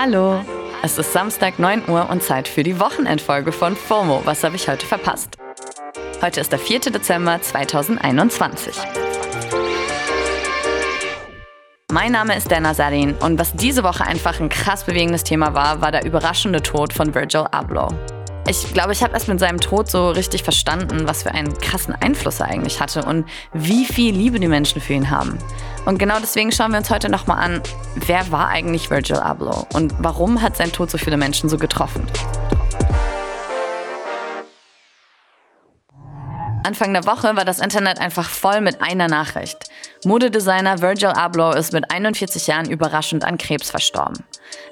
Hallo! Es ist Samstag 9 Uhr und Zeit für die Wochenendfolge von FOMO. Was habe ich heute verpasst? Heute ist der 4. Dezember 2021. Mein Name ist Dana Sarin und was diese Woche einfach ein krass bewegendes Thema war, war der überraschende Tod von Virgil Abloh. Ich glaube, ich habe erst mit seinem Tod so richtig verstanden, was für einen krassen Einfluss er eigentlich hatte und wie viel Liebe die Menschen für ihn haben. Und genau deswegen schauen wir uns heute nochmal an, wer war eigentlich Virgil Abloh und warum hat sein Tod so viele Menschen so getroffen. Anfang der Woche war das Internet einfach voll mit einer Nachricht. Modedesigner Virgil Abloh ist mit 41 Jahren überraschend an Krebs verstorben.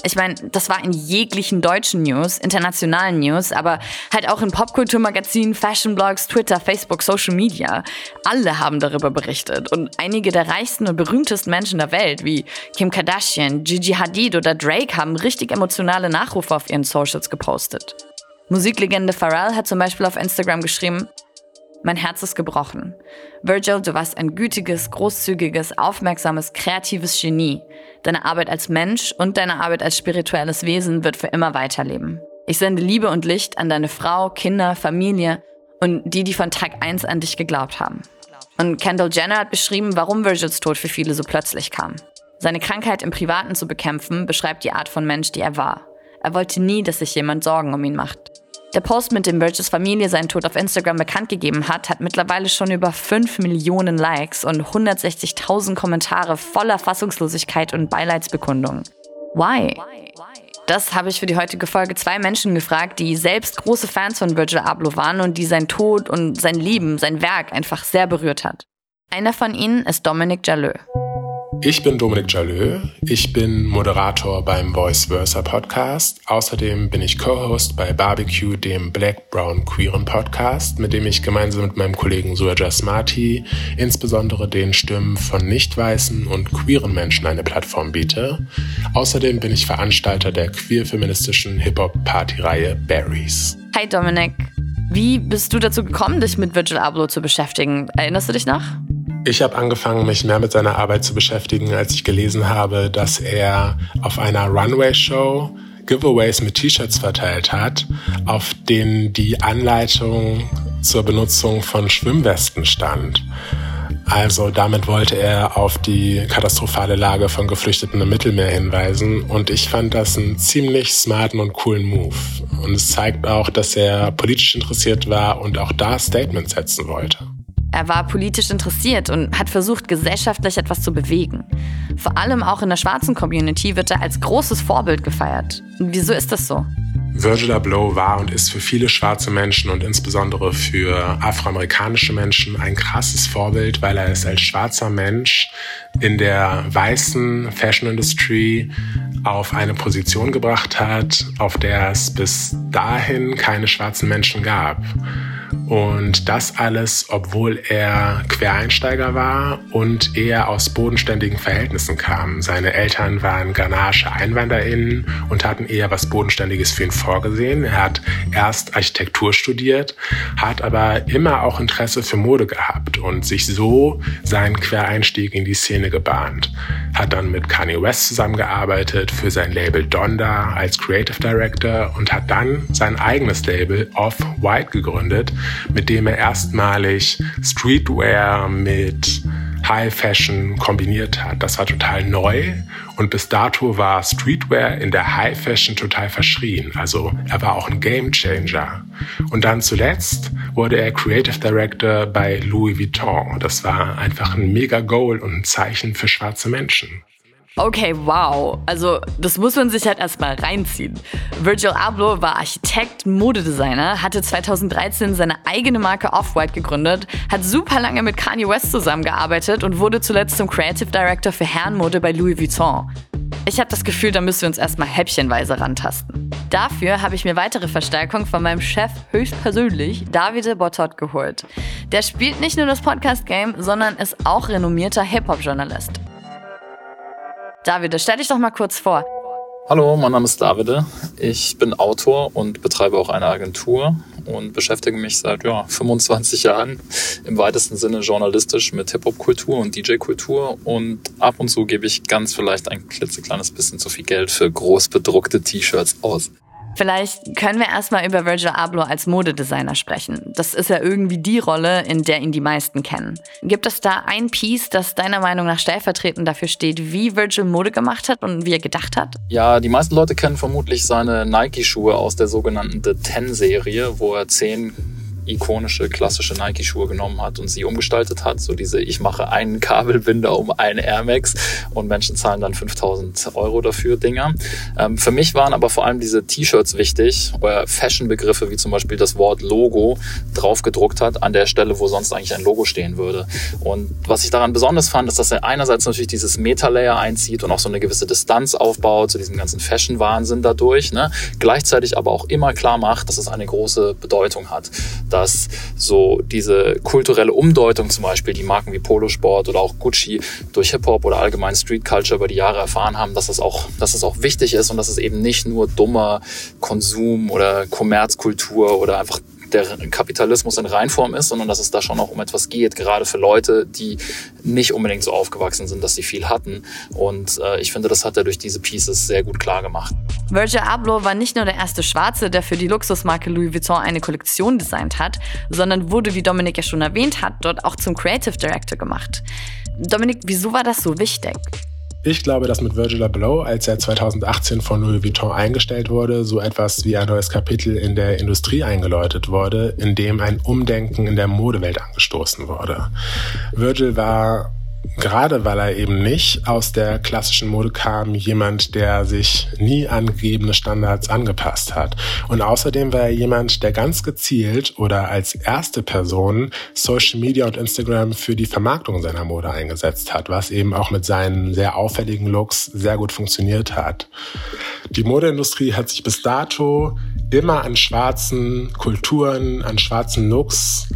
Ich meine, das war in jeglichen deutschen News, internationalen News, aber halt auch in Popkulturmagazinen, Fashionblogs, Twitter, Facebook, Social Media. Alle haben darüber berichtet und einige der reichsten und berühmtesten Menschen der Welt, wie Kim Kardashian, Gigi Hadid oder Drake, haben richtig emotionale Nachrufe auf ihren Socials gepostet. Musiklegende Pharrell hat zum Beispiel auf Instagram geschrieben, mein Herz ist gebrochen. Virgil, du warst ein gütiges, großzügiges, aufmerksames, kreatives Genie. Deine Arbeit als Mensch und deine Arbeit als spirituelles Wesen wird für immer weiterleben. Ich sende Liebe und Licht an deine Frau, Kinder, Familie und die, die von Tag 1 an dich geglaubt haben. Und Kendall Jenner hat beschrieben, warum Virgils Tod für viele so plötzlich kam. Seine Krankheit im Privaten zu bekämpfen, beschreibt die Art von Mensch, die er war. Er wollte nie, dass sich jemand Sorgen um ihn macht. Der Post, mit dem Burgess Familie seinen Tod auf Instagram bekannt gegeben hat, hat mittlerweile schon über 5 Millionen Likes und 160.000 Kommentare voller Fassungslosigkeit und Beileidsbekundungen. Why? Das habe ich für die heutige Folge zwei Menschen gefragt, die selbst große Fans von Virgil Abloh waren und die sein Tod und sein Leben, sein Werk einfach sehr berührt hat. Einer von ihnen ist Dominic Jaleux. Ich bin Dominik Jalö. Ich bin Moderator beim Voice Versa Podcast. Außerdem bin ich Co-Host bei Barbecue, dem Black Brown Queeren Podcast, mit dem ich gemeinsam mit meinem Kollegen Suaja Smarty insbesondere den Stimmen von nicht weißen und queeren Menschen eine Plattform biete. Außerdem bin ich Veranstalter der queer-feministischen Hip-Hop-Party-Reihe Berries. Hi Dominik. Wie bist du dazu gekommen, dich mit Virgil Abloh zu beschäftigen? Erinnerst du dich noch? Ich habe angefangen, mich mehr mit seiner Arbeit zu beschäftigen, als ich gelesen habe, dass er auf einer Runway-Show Giveaways mit T-Shirts verteilt hat, auf denen die Anleitung zur Benutzung von Schwimmwesten stand. Also damit wollte er auf die katastrophale Lage von Geflüchteten im Mittelmeer hinweisen und ich fand das einen ziemlich smarten und coolen Move. Und es zeigt auch, dass er politisch interessiert war und auch da Statements setzen wollte. Er war politisch interessiert und hat versucht, gesellschaftlich etwas zu bewegen. Vor allem auch in der schwarzen Community wird er als großes Vorbild gefeiert. Wieso ist das so? Virgil Abloh war und ist für viele schwarze Menschen und insbesondere für afroamerikanische Menschen ein krasses Vorbild, weil er es als schwarzer Mensch in der weißen Fashion Industry auf eine Position gebracht hat, auf der es bis dahin keine schwarzen Menschen gab. Und das alles, obwohl er Quereinsteiger war und eher aus bodenständigen Verhältnissen kam. Seine Eltern waren ghanaische EinwanderInnen und hatten eher was Bodenständiges für ihn vorgesehen. Er hat erst Architektur studiert, hat aber immer auch Interesse für Mode gehabt und sich so seinen Quereinstieg in die Szene gebahnt. Hat dann mit Kanye West zusammengearbeitet für sein Label Donda als Creative Director und hat dann sein eigenes Label Off-White gegründet, mit dem er erstmalig Streetwear mit High Fashion kombiniert hat. Das war total neu und bis dato war Streetwear in der High Fashion total verschrien. Also er war auch ein Game Changer. Und dann zuletzt wurde er Creative Director bei Louis Vuitton. Das war einfach ein mega Goal und ein Zeichen für schwarze Menschen. Okay, wow. Also, das muss man sich halt erstmal reinziehen. Virgil Abloh war Architekt, Modedesigner, hatte 2013 seine eigene Marke Off-White gegründet, hat super lange mit Kanye West zusammengearbeitet und wurde zuletzt zum Creative Director für Herrenmode bei Louis Vuitton. Ich habe das Gefühl, da müssen wir uns erstmal häppchenweise rantasten. Dafür habe ich mir weitere Verstärkung von meinem Chef höchstpersönlich, Davide Bottot, geholt. Der spielt nicht nur das Podcast-Game, sondern ist auch renommierter Hip-Hop-Journalist. Davide, stell dich doch mal kurz vor. Hallo, mein Name ist Davide. Ich bin Autor und betreibe auch eine Agentur. und beschäftige mich seit ja, 25 Jahren im weitesten Sinne journalistisch mit Hip-Hop-Kultur und DJ-Kultur und ab und zu gebe ich ganz vielleicht ein klitzekleines bisschen zu viel Geld für groß bedruckte T-Shirts aus. Vielleicht können wir erstmal über Virgil Abloh als Modedesigner sprechen. Das ist ja irgendwie die Rolle, in der ihn die meisten kennen. Gibt es da ein Piece, das deiner Meinung nach stellvertretend dafür steht, wie Virgil Mode gemacht hat und wie er gedacht hat? Ja, die meisten Leute kennen vermutlich seine Nike-Schuhe aus der sogenannten The Ten-Serie, wo er zehn ikonische klassische Nike-Schuhe genommen hat und sie umgestaltet hat. So diese, ich mache einen Kabelbinder um einen Air Max und Menschen zahlen dann 5000 Euro dafür Dinger. Ähm, für mich waren aber vor allem diese T-Shirts wichtig, wo er Fashion-Begriffe wie zum Beispiel das Wort Logo drauf gedruckt hat an der Stelle, wo sonst eigentlich ein Logo stehen würde. Und was ich daran besonders fand, ist, dass er einerseits natürlich dieses Meta-Layer einzieht und auch so eine gewisse Distanz aufbaut zu diesem ganzen Fashion-Wahnsinn dadurch, ne? gleichzeitig aber auch immer klar macht, dass es eine große Bedeutung hat dass so diese kulturelle Umdeutung zum Beispiel, die Marken wie Polosport oder auch Gucci durch Hip-Hop oder allgemein Street Culture über die Jahre erfahren haben, dass es auch, dass es auch wichtig ist und dass es eben nicht nur dummer Konsum oder Kommerzkultur oder einfach der Kapitalismus in Reinform ist, sondern dass es da schon auch um etwas geht, gerade für Leute, die nicht unbedingt so aufgewachsen sind, dass sie viel hatten. Und äh, ich finde, das hat er durch diese Pieces sehr gut klar gemacht. Virgil Abloh war nicht nur der erste Schwarze, der für die Luxusmarke Louis Vuitton eine Kollektion designt hat, sondern wurde, wie Dominik ja schon erwähnt hat, dort auch zum Creative Director gemacht. Dominik, wieso war das so wichtig? Ich glaube, dass mit Virgil Abloh, als er 2018 von Louis Vuitton eingestellt wurde, so etwas wie ein neues Kapitel in der Industrie eingeläutet wurde, in dem ein Umdenken in der Modewelt angestoßen wurde. Virgil war gerade weil er eben nicht aus der klassischen Mode kam, jemand, der sich nie an gegebene Standards angepasst hat. Und außerdem war er jemand, der ganz gezielt oder als erste Person Social Media und Instagram für die Vermarktung seiner Mode eingesetzt hat, was eben auch mit seinen sehr auffälligen Looks sehr gut funktioniert hat. Die Modeindustrie hat sich bis dato immer an schwarzen Kulturen, an schwarzen Looks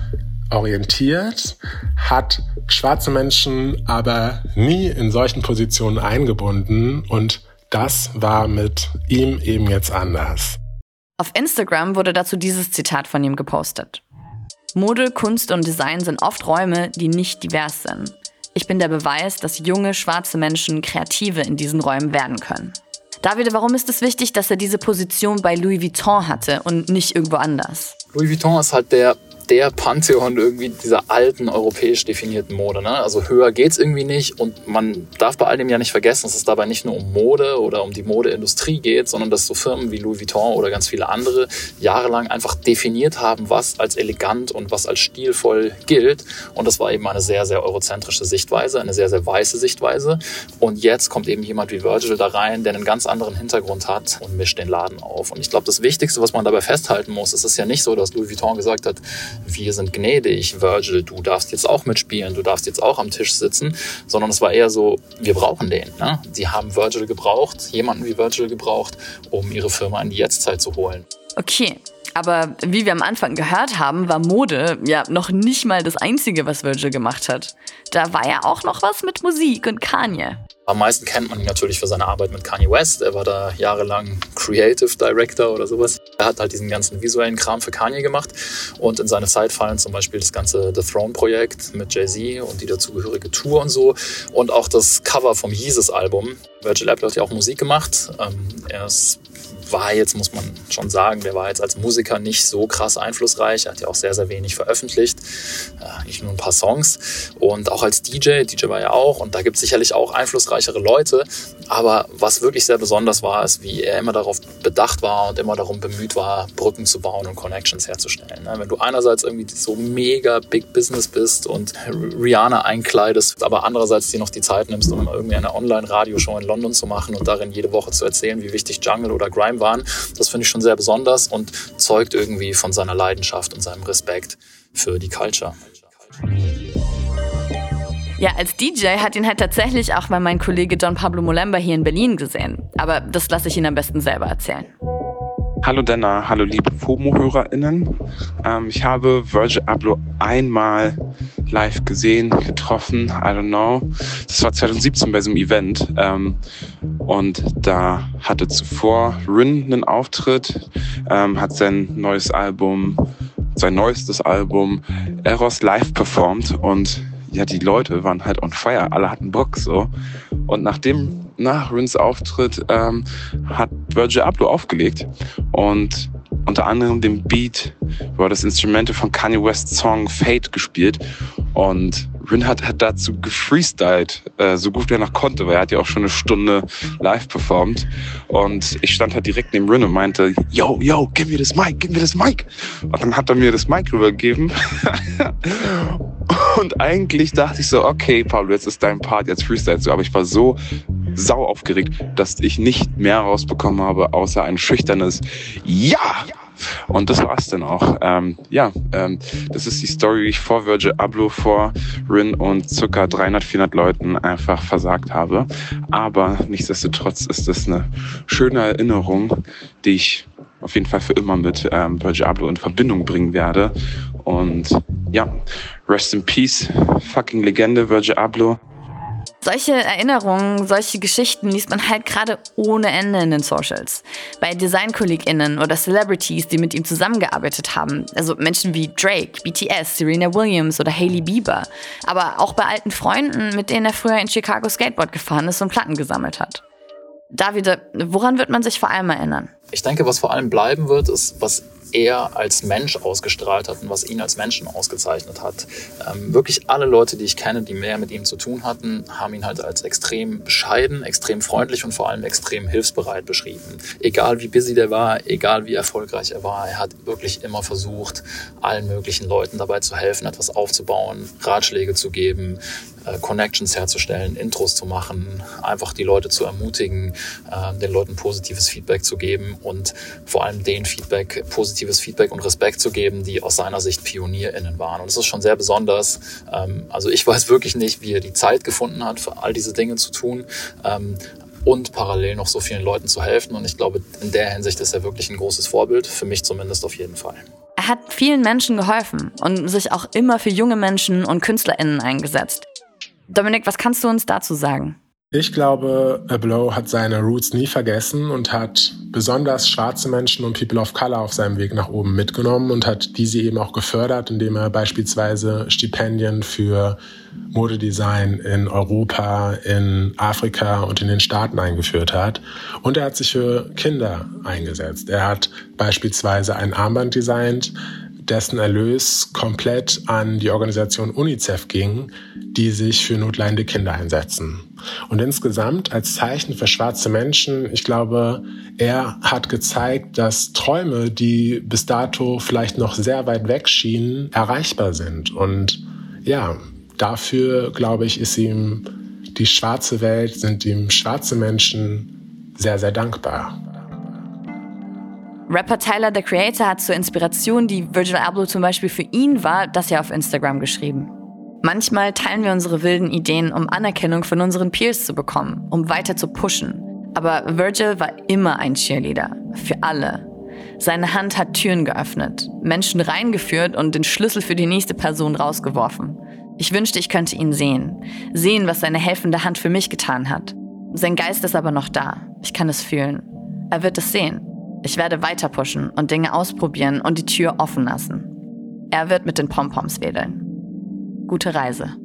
orientiert, hat schwarze Menschen aber nie in solchen Positionen eingebunden und das war mit ihm eben jetzt anders. Auf Instagram wurde dazu dieses Zitat von ihm gepostet. Mode, Kunst und Design sind oft Räume, die nicht divers sind. Ich bin der Beweis, dass junge schwarze Menschen Kreative in diesen Räumen werden können. David, warum ist es wichtig, dass er diese Position bei Louis Vuitton hatte und nicht irgendwo anders? Louis Vuitton ist halt der der Pantheon irgendwie dieser alten europäisch definierten Mode. Ne? Also höher geht's irgendwie nicht und man darf bei all dem ja nicht vergessen, dass es dabei nicht nur um Mode oder um die Modeindustrie geht, sondern dass so Firmen wie Louis Vuitton oder ganz viele andere jahrelang einfach definiert haben, was als elegant und was als stilvoll gilt. Und das war eben eine sehr, sehr eurozentrische Sichtweise, eine sehr, sehr weiße Sichtweise. Und jetzt kommt eben jemand wie Virgil da rein, der einen ganz anderen Hintergrund hat und mischt den Laden auf. Und ich glaube, das Wichtigste, was man dabei festhalten muss, ist es ja nicht so, dass Louis Vuitton gesagt hat, wir sind gnädig, Virgil, du darfst jetzt auch mitspielen, du darfst jetzt auch am Tisch sitzen, sondern es war eher so, wir brauchen den. Ne? Sie haben Virgil gebraucht, jemanden wie Virgil gebraucht, um ihre Firma in die Jetztzeit zu holen. Okay, aber wie wir am Anfang gehört haben, war Mode ja noch nicht mal das Einzige, was Virgil gemacht hat. Da war ja auch noch was mit Musik und Kanye. Am meisten kennt man ihn natürlich für seine Arbeit mit Kanye West. Er war da jahrelang Creative Director oder sowas. Er hat halt diesen ganzen visuellen Kram für Kanye gemacht. Und in seine Zeit fallen zum Beispiel das ganze The Throne-Projekt mit Jay-Z und die dazugehörige Tour und so. Und auch das Cover vom Yeezus-Album. Virgil Abloh hat ja auch Musik gemacht. Ähm, er ist war jetzt, muss man schon sagen, der war jetzt als Musiker nicht so krass einflussreich. Er hat ja auch sehr, sehr wenig veröffentlicht. Äh, nur ein paar Songs. Und auch als DJ, DJ war ja auch. Und da gibt es sicherlich auch einflussreichere Leute. Aber was wirklich sehr besonders war, ist, wie er immer darauf bedacht war und immer darum bemüht war, Brücken zu bauen und Connections herzustellen. Ne? Wenn du einerseits irgendwie so mega Big Business bist und Rihanna einkleidest, aber andererseits dir noch die Zeit nimmst, um irgendwie eine Online-Radioshow in London zu machen und darin jede Woche zu erzählen, wie wichtig Jungle oder Grime waren. Das finde ich schon sehr besonders und zeugt irgendwie von seiner Leidenschaft und seinem Respekt für die Culture. Ja, als DJ hat ihn halt tatsächlich auch mal mein Kollege Don Pablo Molemba hier in Berlin gesehen. Aber das lasse ich ihn am besten selber erzählen. Hallo Denner, hallo liebe FOMO-HörerInnen. Ähm, ich habe Virgil Abloh einmal live gesehen, getroffen, I don't know. Das war 2017 bei so einem Event. Ähm, und da hatte zuvor Rin einen Auftritt, ähm, hat sein neues Album, sein neuestes Album Eros live performt und ja, die Leute waren halt on fire, alle hatten Bock so. Und nachdem, nach Rins Auftritt, ähm, hat Virgil Abloh aufgelegt und unter anderem den Beat über das Instrumente von Kanye West's Song Fate gespielt. Und Rin hat, hat dazu gefreestylt, äh, so gut er noch konnte, weil er hat ja auch schon eine Stunde live performt. Und ich stand halt direkt neben Rin und meinte, yo, yo, gib mir das Mic, gib mir das Mic. Und dann hat er mir das Mic rübergegeben. und eigentlich dachte ich so, okay, Pablo, jetzt ist dein Part, jetzt freestyle so. Aber ich war so sau aufgeregt, dass ich nicht mehr rausbekommen habe, außer ein schüchternes Ja! Und das war's dann auch. Ähm, ja, ähm, das ist die Story, wie ich vor Virgil Abloh, vor Rin und circa 300, 400 Leuten einfach versagt habe. Aber nichtsdestotrotz ist das eine schöne Erinnerung, die ich auf jeden Fall für immer mit ähm, Virgil Abloh in Verbindung bringen werde. Und ja, rest in peace, fucking Legende, Virgil Abloh. Solche Erinnerungen, solche Geschichten liest man halt gerade ohne Ende in den Socials. Bei DesignkollegInnen oder Celebrities, die mit ihm zusammengearbeitet haben. Also Menschen wie Drake, BTS, Serena Williams oder Hailey Bieber. Aber auch bei alten Freunden, mit denen er früher in Chicago Skateboard gefahren ist und Platten gesammelt hat. David, woran wird man sich vor allem erinnern? Ich denke, was vor allem bleiben wird, ist, was er als Mensch ausgestrahlt hat und was ihn als Menschen ausgezeichnet hat. Ähm, wirklich alle Leute, die ich kenne, die mehr mit ihm zu tun hatten, haben ihn halt als extrem bescheiden, extrem freundlich und vor allem extrem hilfsbereit beschrieben. Egal wie busy der war, egal wie erfolgreich er war, er hat wirklich immer versucht, allen möglichen Leuten dabei zu helfen, etwas aufzubauen, Ratschläge zu geben, äh, Connections herzustellen, Intros zu machen, einfach die Leute zu ermutigen, äh, den Leuten positives Feedback zu geben und vor allem den Feedback, positives Feedback und Respekt zu geben, die aus seiner Sicht PionierInnen waren. Und das ist schon sehr besonders. Ähm, also ich weiß wirklich nicht, wie er die Zeit gefunden hat, für all diese Dinge zu tun. Ähm, und parallel noch so vielen Leuten zu helfen. Und ich glaube, in der Hinsicht ist er wirklich ein großes Vorbild, für mich zumindest auf jeden Fall. Er hat vielen Menschen geholfen und sich auch immer für junge Menschen und KünstlerInnen eingesetzt. Dominik, was kannst du uns dazu sagen? Ich glaube, A Blow hat seine Roots nie vergessen und hat besonders schwarze Menschen und People of Color auf seinem Weg nach oben mitgenommen und hat diese eben auch gefördert, indem er beispielsweise Stipendien für Modedesign in Europa, in Afrika und in den Staaten eingeführt hat. Und er hat sich für Kinder eingesetzt. Er hat beispielsweise ein Armband designt, dessen Erlös komplett an die Organisation UNICEF ging, die sich für notleidende Kinder einsetzen. Und insgesamt als Zeichen für schwarze Menschen, ich glaube, er hat gezeigt, dass Träume, die bis dato vielleicht noch sehr weit weg schienen, erreichbar sind. Und ja, dafür, glaube ich, ist ihm die schwarze Welt, sind ihm schwarze Menschen sehr, sehr dankbar. Rapper Tyler, the Creator, hat zur Inspiration, die Virgil Abloh zum Beispiel für ihn war, das ja auf Instagram geschrieben. Manchmal teilen wir unsere wilden Ideen, um Anerkennung von unseren Peers zu bekommen, um weiter zu pushen. Aber Virgil war immer ein Cheerleader. Für alle. Seine Hand hat Türen geöffnet, Menschen reingeführt und den Schlüssel für die nächste Person rausgeworfen. Ich wünschte, ich könnte ihn sehen. Sehen, was seine helfende Hand für mich getan hat. Sein Geist ist aber noch da. Ich kann es fühlen. Er wird es sehen. Ich werde weiter pushen und Dinge ausprobieren und die Tür offen lassen. Er wird mit den Pompoms wedeln. Gute Reise.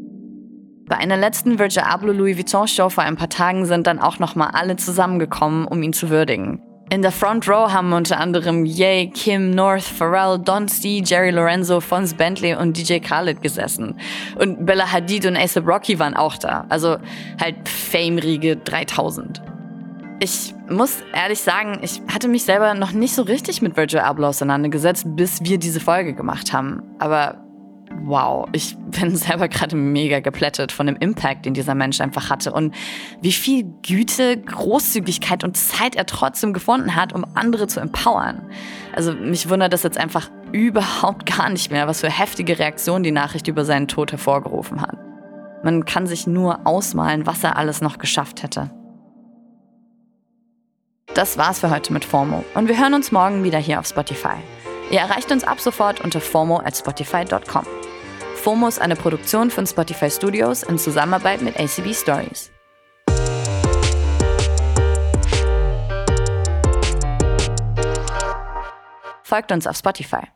Bei einer letzten Virgil Abloh Louis Vuitton Show vor ein paar Tagen sind dann auch nochmal alle zusammengekommen, um ihn zu würdigen. In der Front Row haben unter anderem Ye, Kim, North, Pharrell, Don C, Jerry Lorenzo, Fons Bentley und DJ Khaled gesessen. Und Bella Hadid und ASAP Rocky waren auch da. Also halt Fame-Riege 3000. Ich muss ehrlich sagen, ich hatte mich selber noch nicht so richtig mit Virgil Abloh auseinandergesetzt, bis wir diese Folge gemacht haben. Aber wow, ich bin selber gerade mega geplättet von dem Impact, den dieser Mensch einfach hatte und wie viel Güte, Großzügigkeit und Zeit er trotzdem gefunden hat, um andere zu empowern. Also mich wundert das jetzt einfach überhaupt gar nicht mehr, was für heftige Reaktionen die Nachricht über seinen Tod hervorgerufen hat. Man kann sich nur ausmalen, was er alles noch geschafft hätte. Das war's für heute mit FOMO und wir hören uns morgen wieder hier auf Spotify. Ihr erreicht uns ab sofort unter FOMO at Spotify.com. FOMO ist eine Produktion von Spotify Studios in Zusammenarbeit mit ACB Stories. Folgt uns auf Spotify.